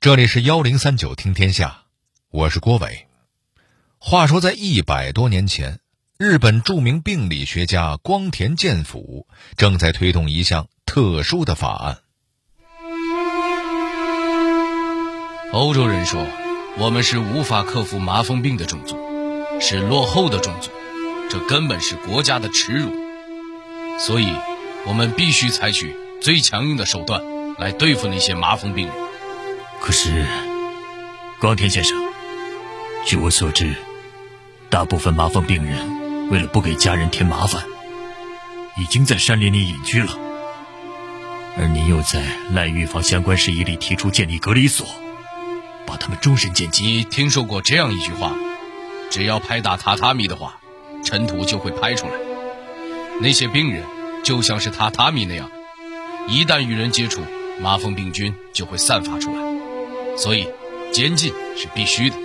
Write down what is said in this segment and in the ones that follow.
这里是幺零三九听天下，我是郭伟。话说，在一百多年前，日本著名病理学家光田健辅正在推动一项特殊的法案。欧洲人说，我们是无法克服麻风病的种族，是落后的种族，这根本是国家的耻辱。所以，我们必须采取最强硬的手段来对付那些麻风病人。可是，光田先生，据我所知，大部分麻风病人为了不给家人添麻烦，已经在山林里隐居了。而您又在赖预防相关事宜里提出建立隔离所，把他们终身监禁。你听说过这样一句话吗：只要拍打榻榻米的话，尘土就会拍出来。那些病人就像是榻榻米那样，一旦与人接触，麻风病菌就会散发出来。所以，监禁是必须的，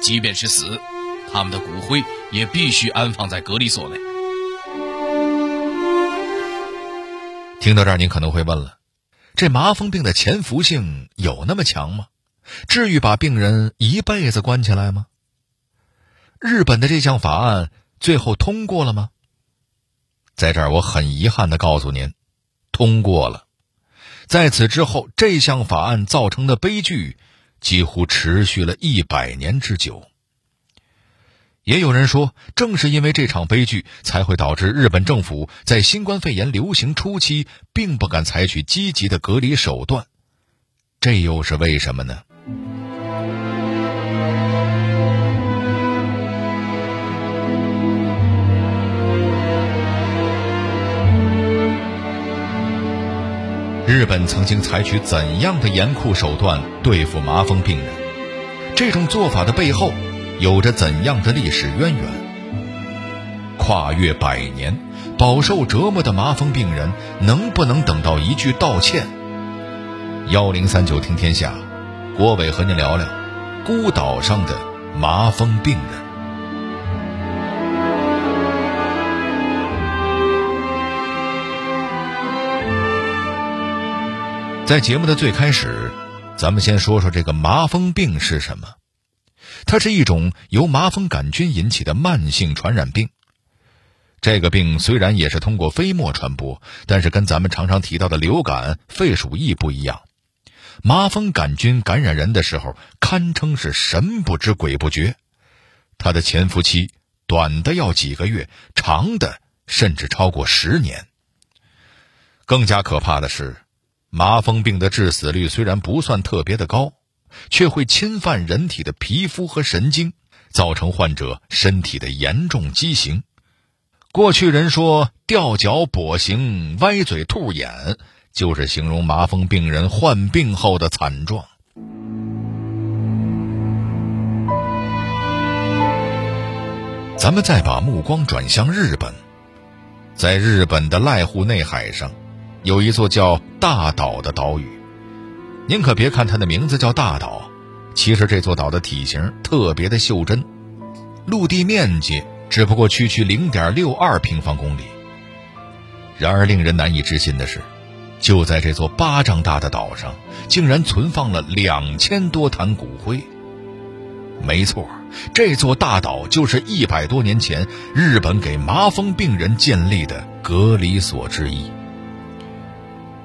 即便是死，他们的骨灰也必须安放在隔离所内。听到这儿，您可能会问了：这麻风病的潜伏性有那么强吗？至于把病人一辈子关起来吗？日本的这项法案最后通过了吗？在这儿，我很遗憾的告诉您，通过了。在此之后，这项法案造成的悲剧几乎持续了一百年之久。也有人说，正是因为这场悲剧，才会导致日本政府在新冠肺炎流行初期并不敢采取积极的隔离手段。这又是为什么呢？日本曾经采取怎样的严酷手段对付麻风病人？这种做法的背后有着怎样的历史渊源？跨越百年，饱受折磨的麻风病人能不能等到一句道歉？幺零三九听天下，郭伟和您聊聊孤岛上的麻风病人。在节目的最开始，咱们先说说这个麻风病是什么。它是一种由麻风杆菌引起的慢性传染病。这个病虽然也是通过飞沫传播，但是跟咱们常常提到的流感、肺鼠疫不一样。麻风杆菌感染人的时候，堪称是神不知鬼不觉。它的潜伏期短的要几个月，长的甚至超过十年。更加可怕的是。麻风病的致死率虽然不算特别的高，却会侵犯人体的皮肤和神经，造成患者身体的严重畸形。过去人说吊脚、跛行、歪嘴、兔眼，就是形容麻风病人患病后的惨状。咱们再把目光转向日本，在日本的濑户内海上。有一座叫大岛的岛屿，您可别看它的名字叫大岛，其实这座岛的体型特别的袖珍，陆地面积只不过区区零点六二平方公里。然而令人难以置信的是，就在这座巴掌大的岛上，竟然存放了两千多坛骨灰。没错，这座大岛就是一百多年前日本给麻风病人建立的隔离所之一。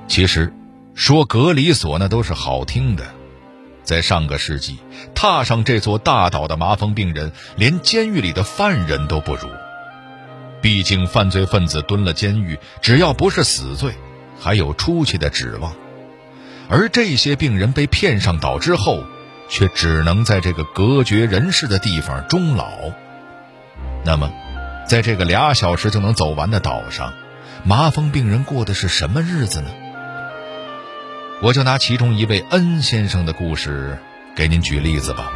其实，说隔离所那都是好听的。在上个世纪，踏上这座大岛的麻风病人，连监狱里的犯人都不如。毕竟，犯罪分子蹲了监狱，只要不是死罪，还有出去的指望。而这些病人被骗上岛之后，却只能在这个隔绝人世的地方终老。那么，在这个俩小时就能走完的岛上，麻风病人过的是什么日子呢？我就拿其中一位恩先生的故事给您举例子吧。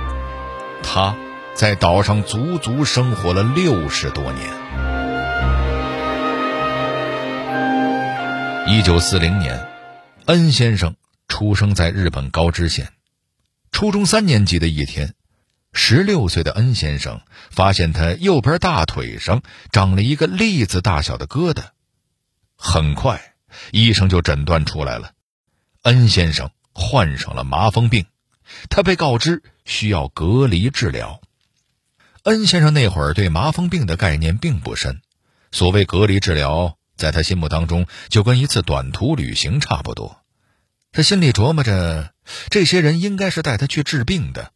他在岛上足足生活了六十多年。一九四零年，恩先生出生在日本高知县。初中三年级的一天，十六岁的恩先生发现他右边大腿上长了一个栗子大小的疙瘩。很快，医生就诊断出来了。恩先生患上了麻风病，他被告知需要隔离治疗。恩先生那会儿对麻风病的概念并不深，所谓隔离治疗，在他心目当中就跟一次短途旅行差不多。他心里琢磨着，这些人应该是带他去治病的，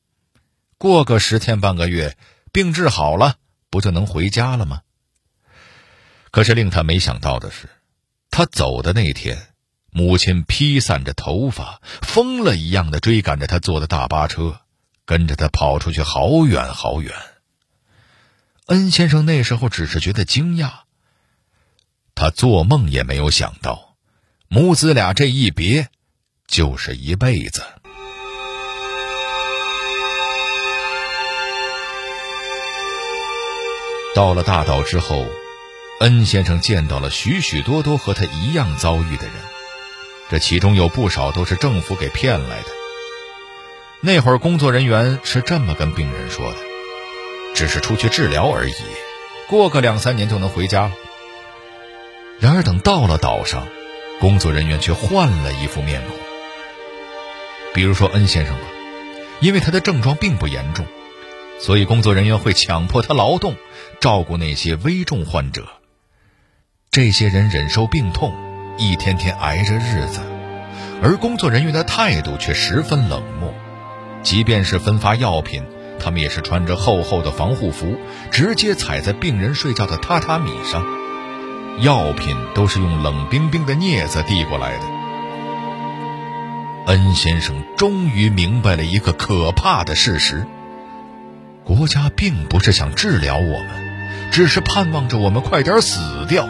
过个十天半个月，病治好了，不就能回家了吗？可是令他没想到的是，他走的那天，母亲披散着头发，疯了一样的追赶着他坐的大巴车，跟着他跑出去好远好远。恩先生那时候只是觉得惊讶，他做梦也没有想到，母子俩这一别，就是一辈子。到了大岛之后，恩先生见到了许许多多和他一样遭遇的人，这其中有不少都是政府给骗来的。那会儿工作人员是这么跟病人说的。只是出去治疗而已，过个两三年就能回家了。然而等到了岛上，工作人员却换了一副面孔。比如说恩先生吧，因为他的症状并不严重，所以工作人员会强迫他劳动，照顾那些危重患者。这些人忍受病痛，一天天挨着日子，而工作人员的态度却十分冷漠，即便是分发药品。他们也是穿着厚厚的防护服，直接踩在病人睡觉的榻榻米上，药品都是用冷冰冰的镊子递过来的。恩先生终于明白了一个可怕的事实：国家并不是想治疗我们，只是盼望着我们快点死掉。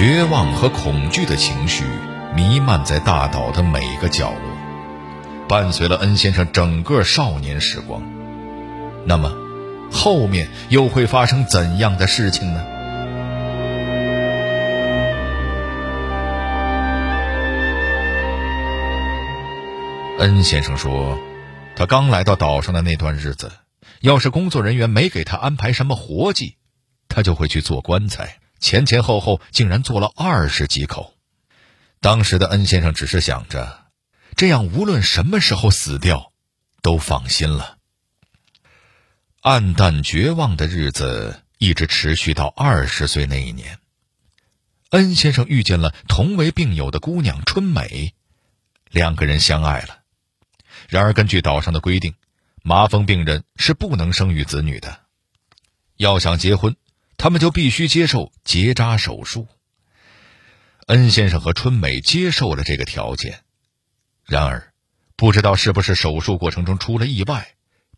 绝望和恐惧的情绪弥漫在大岛的每个角落，伴随了恩先生整个少年时光。那么，后面又会发生怎样的事情呢？恩先生说，他刚来到岛上的那段日子，要是工作人员没给他安排什么活计，他就会去做棺材。前前后后竟然做了二十几口，当时的恩先生只是想着，这样无论什么时候死掉，都放心了。暗淡绝望的日子一直持续到二十岁那一年，恩先生遇见了同为病友的姑娘春美，两个人相爱了。然而，根据岛上的规定，麻风病人是不能生育子女的，要想结婚。他们就必须接受结扎手术。恩先生和春美接受了这个条件，然而，不知道是不是手术过程中出了意外，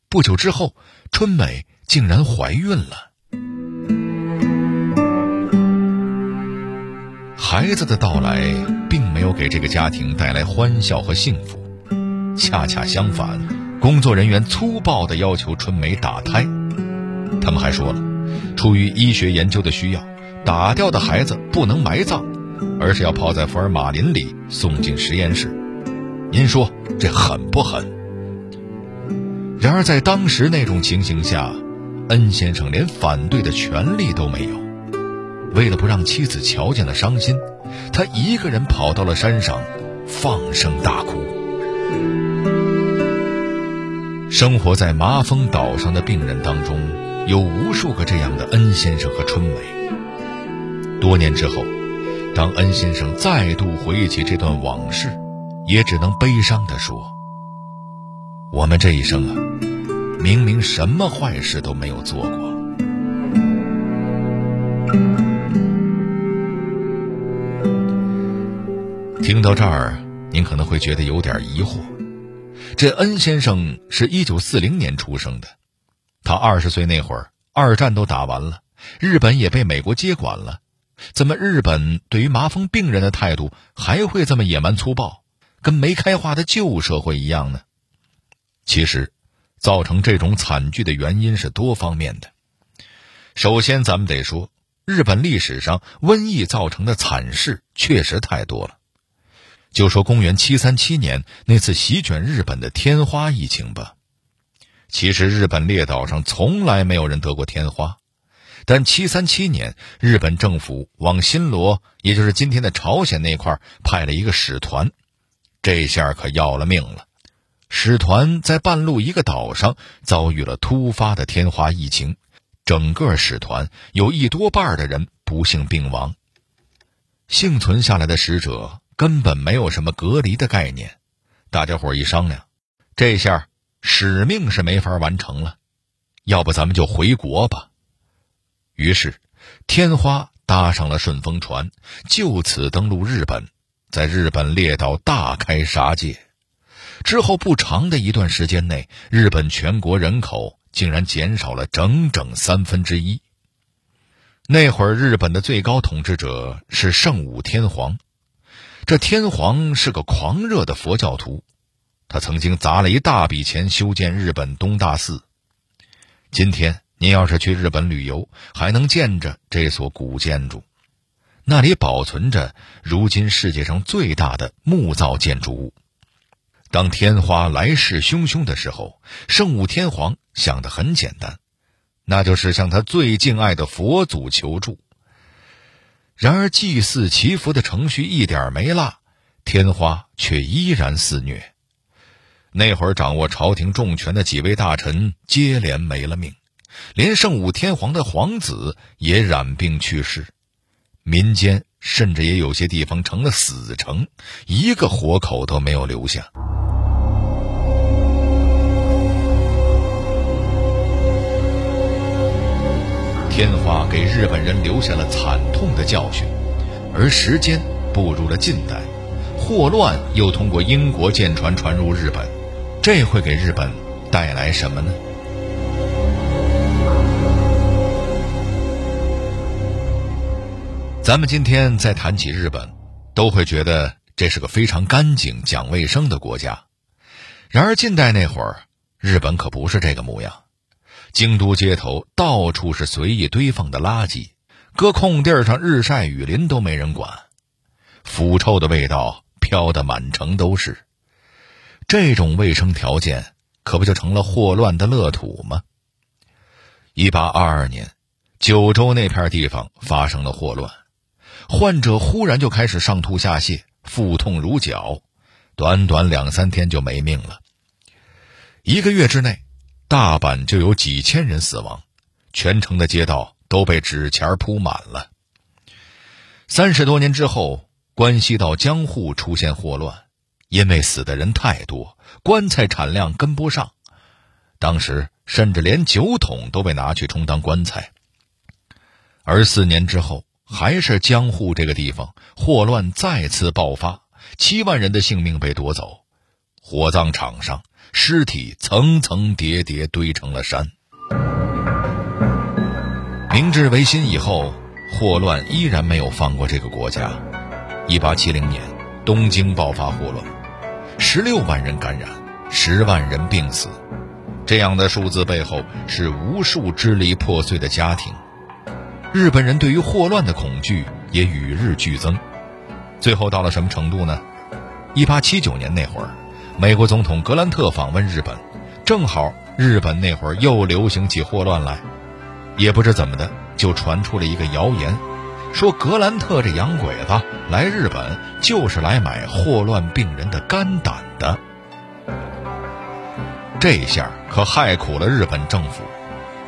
不久之后，春美竟然怀孕了。孩子的到来并没有给这个家庭带来欢笑和幸福，恰恰相反，工作人员粗暴的要求春美打胎，他们还说了。出于医学研究的需要，打掉的孩子不能埋葬，而是要泡在福尔马林里送进实验室。您说这狠不狠？然而在当时那种情形下，恩先生连反对的权利都没有。为了不让妻子瞧见了伤心，他一个人跑到了山上，放声大哭。生活在麻风岛上的病人当中。有无数个这样的恩先生和春梅。多年之后，当恩先生再度回忆起这段往事，也只能悲伤地说：“我们这一生啊，明明什么坏事都没有做过。”听到这儿，您可能会觉得有点疑惑：这恩先生是一九四零年出生的。他二十岁那会儿，二战都打完了，日本也被美国接管了，怎么日本对于麻风病人的态度还会这么野蛮粗暴，跟没开化的旧社会一样呢？其实，造成这种惨剧的原因是多方面的。首先，咱们得说，日本历史上瘟疫造成的惨事确实太多了。就说公元七三七年那次席卷日本的天花疫情吧。其实日本列岛上从来没有人得过天花，但七三七年，日本政府往新罗，也就是今天的朝鲜那块派了一个使团，这下可要了命了。使团在半路一个岛上遭遇了突发的天花疫情，整个使团有一多半的人不幸病亡。幸存下来的使者根本没有什么隔离的概念，大家伙一商量，这下使命是没法完成了，要不咱们就回国吧。于是，天花搭上了顺风船，就此登陆日本，在日本列岛大开杀戒。之后不长的一段时间内，日本全国人口竟然减少了整整三分之一。那会儿，日本的最高统治者是圣武天皇。这天皇是个狂热的佛教徒，他曾经砸了一大笔钱修建日本东大寺。今天您要是去日本旅游，还能见着这所古建筑，那里保存着如今世界上最大的木造建筑物。当天花来势汹汹的时候，圣武天皇想的很简单，那就是向他最敬爱的佛祖求助。然而，祭祀祈福的程序一点没落，天花却依然肆虐。那会儿掌握朝廷重权的几位大臣接连没了命，连圣武天皇的皇子也染病去世，民间甚至也有些地方成了死城，一个活口都没有留下。天花给日本人留下了惨痛的教训，而时间步入了近代，霍乱又通过英国舰船传入日本，这会给日本带来什么呢？咱们今天再谈起日本，都会觉得这是个非常干净、讲卫生的国家。然而近代那会儿，日本可不是这个模样。京都街头到处是随意堆放的垃圾，搁空地上日晒雨淋都没人管，腐臭的味道飘得满城都是。这种卫生条件可不就成了霍乱的乐土吗？一八二二年，九州那片地方发生了霍乱，患者忽然就开始上吐下泻、腹痛如绞，短短两三天就没命了。一个月之内。大阪就有几千人死亡，全城的街道都被纸钱铺满了。三十多年之后，关西到江户出现霍乱，因为死的人太多，棺材产量跟不上，当时甚至连酒桶都被拿去充当棺材。而四年之后，还是江户这个地方，霍乱再次爆发，七万人的性命被夺走，火葬场上。尸体层层叠叠堆成了山。明治维新以后，霍乱依然没有放过这个国家。一八七零年，东京爆发霍乱，十六万人感染，十万人病死。这样的数字背后是无数支离破碎的家庭。日本人对于霍乱的恐惧也与日俱增。最后到了什么程度呢？一八七九年那会儿。美国总统格兰特访问日本，正好日本那会儿又流行起霍乱来，也不知怎么的，就传出了一个谣言，说格兰特这洋鬼子来日本就是来买霍乱病人的肝胆的。这下可害苦了日本政府，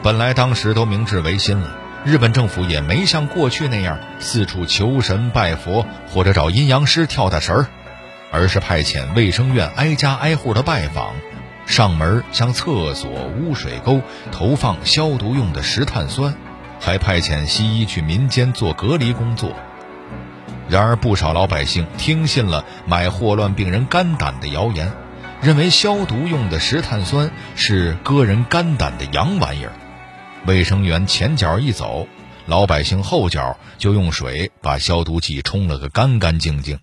本来当时都明治维新了，日本政府也没像过去那样四处求神拜佛或者找阴阳师跳大神儿。而是派遣卫生院挨家挨户的拜访，上门向厕所、污水沟投放消毒用的石碳酸，还派遣西医去民间做隔离工作。然而，不少老百姓听信了买霍乱病人肝胆的谣言，认为消毒用的石碳酸是割人肝胆的洋玩意儿。卫生员前脚一走，老百姓后脚就用水把消毒剂冲了个干干净净。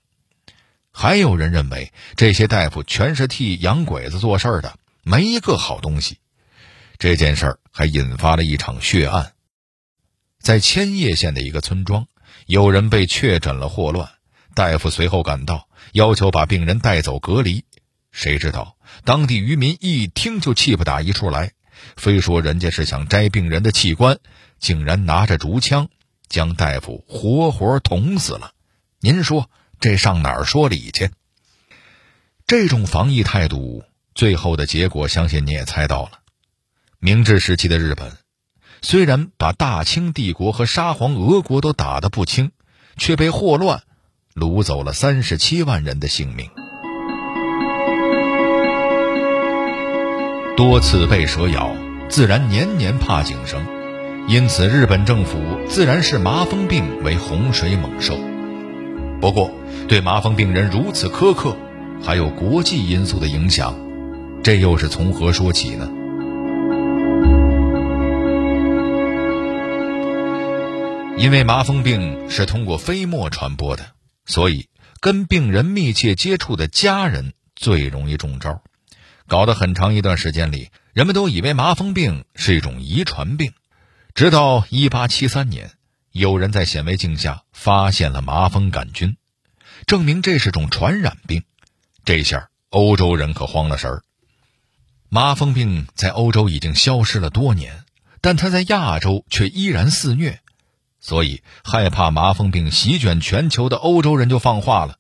还有人认为这些大夫全是替洋鬼子做事的，没一个好东西。这件事儿还引发了一场血案，在千叶县的一个村庄，有人被确诊了霍乱，大夫随后赶到，要求把病人带走隔离。谁知道当地渔民一听就气不打一处来，非说人家是想摘病人的器官，竟然拿着竹枪将大夫活活捅死了。您说这上哪儿说理去？这种防疫态度，最后的结果相信你也猜到了。明治时期的日本，虽然把大清帝国和沙皇俄国都打得不轻，却被霍乱掳走了三十七万人的性命。多次被蛇咬，自然年年怕井绳，因此日本政府自然视麻风病为洪水猛兽。不过，对麻风病人如此苛刻，还有国际因素的影响，这又是从何说起呢？因为麻风病是通过飞沫传播的，所以跟病人密切接触的家人最容易中招。搞得很长一段时间里，人们都以为麻风病是一种遗传病。直到1873年，有人在显微镜下发现了麻风杆菌，证明这是种传染病。这下欧洲人可慌了神儿。麻风病在欧洲已经消失了多年，但它在亚洲却依然肆虐，所以害怕麻风病席卷全球的欧洲人就放话了。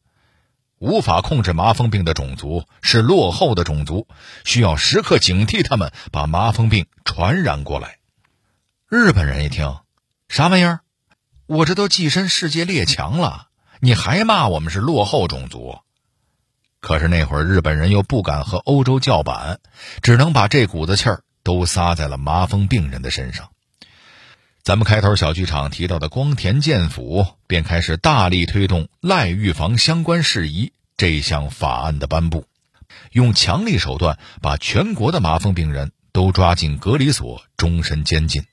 无法控制麻风病的种族是落后的种族，需要时刻警惕他们把麻风病传染过来。日本人一听，啥玩意儿？我这都跻身世界列强了，你还骂我们是落后种族？可是那会儿日本人又不敢和欧洲叫板，只能把这股子气儿都撒在了麻风病人的身上。咱们开头小剧场提到的光田健府便开始大力推动赖预防相关事宜这项法案的颁布，用强力手段把全国的麻风病人都抓进隔离所终身监禁。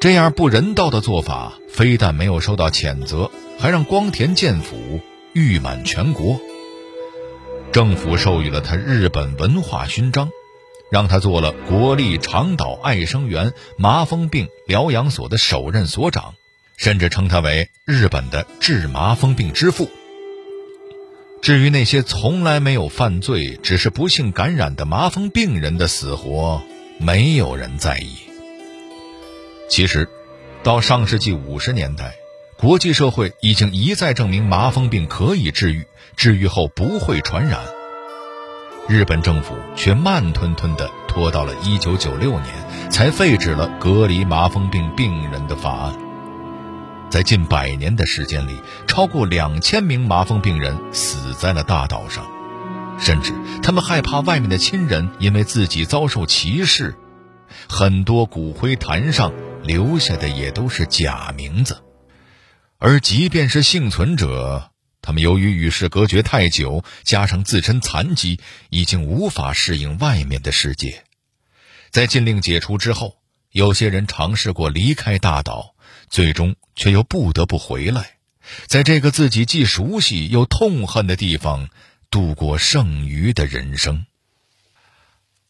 这样不人道的做法，非但没有受到谴责，还让光田健府誉满全国。政府授予了他日本文化勋章。让他做了国立长岛爱生园麻风病疗养所的首任所长，甚至称他为日本的治麻风病之父。至于那些从来没有犯罪、只是不幸感染的麻风病人的死活，没有人在意。其实，到上世纪五十年代，国际社会已经一再证明麻风病可以治愈，治愈后不会传染。日本政府却慢吞吞地拖到了1996年，才废止了隔离麻风病病人的法案。在近百年的时间里，超过两千名麻风病人死在了大岛上，甚至他们害怕外面的亲人因为自己遭受歧视，很多骨灰坛上留下的也都是假名字。而即便是幸存者。他们由于与世隔绝太久，加上自身残疾，已经无法适应外面的世界。在禁令解除之后，有些人尝试过离开大岛，最终却又不得不回来，在这个自己既熟悉又痛恨的地方度过剩余的人生。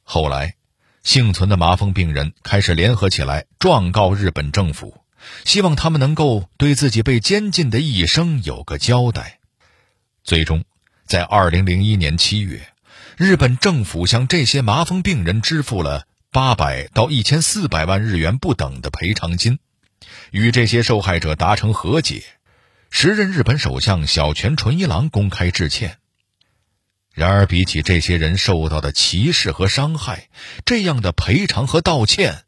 后来，幸存的麻风病人开始联合起来状告日本政府，希望他们能够对自己被监禁的一生有个交代。最终，在二零零一年七月，日本政府向这些麻风病人支付了八百到一千四百万日元不等的赔偿金，与这些受害者达成和解。时任日本首相小泉纯一郎公开致歉。然而，比起这些人受到的歧视和伤害，这样的赔偿和道歉，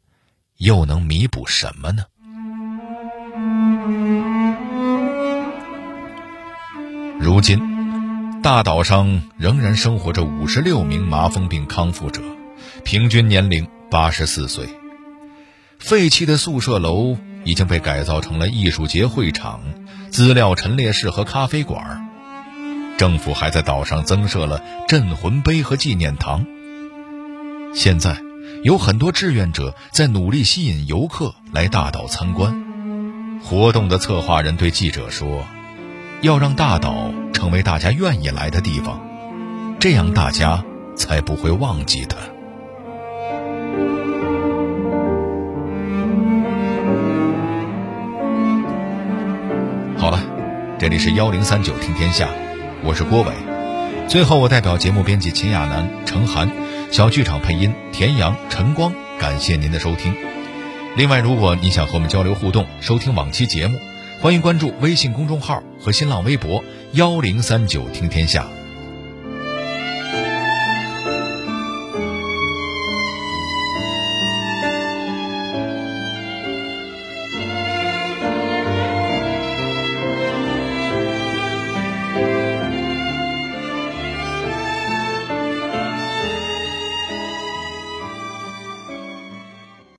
又能弥补什么呢？如今，大岛上仍然生活着五十六名麻风病康复者，平均年龄八十四岁。废弃的宿舍楼已经被改造成了艺术节会场、资料陈列室和咖啡馆。政府还在岛上增设了镇魂碑和纪念堂。现在，有很多志愿者在努力吸引游客来大岛参观。活动的策划人对记者说。要让大岛成为大家愿意来的地方这样大家才不会忘记他好了这里是幺零三九听天下我是郭伟。最后我代表节目编辑秦亚楠程涵小剧场配音田阳陈光感谢您的收听。另外如果你想和我们交流互动收听往期节目欢迎关注微信公众号和新浪微博幺零三九听天下。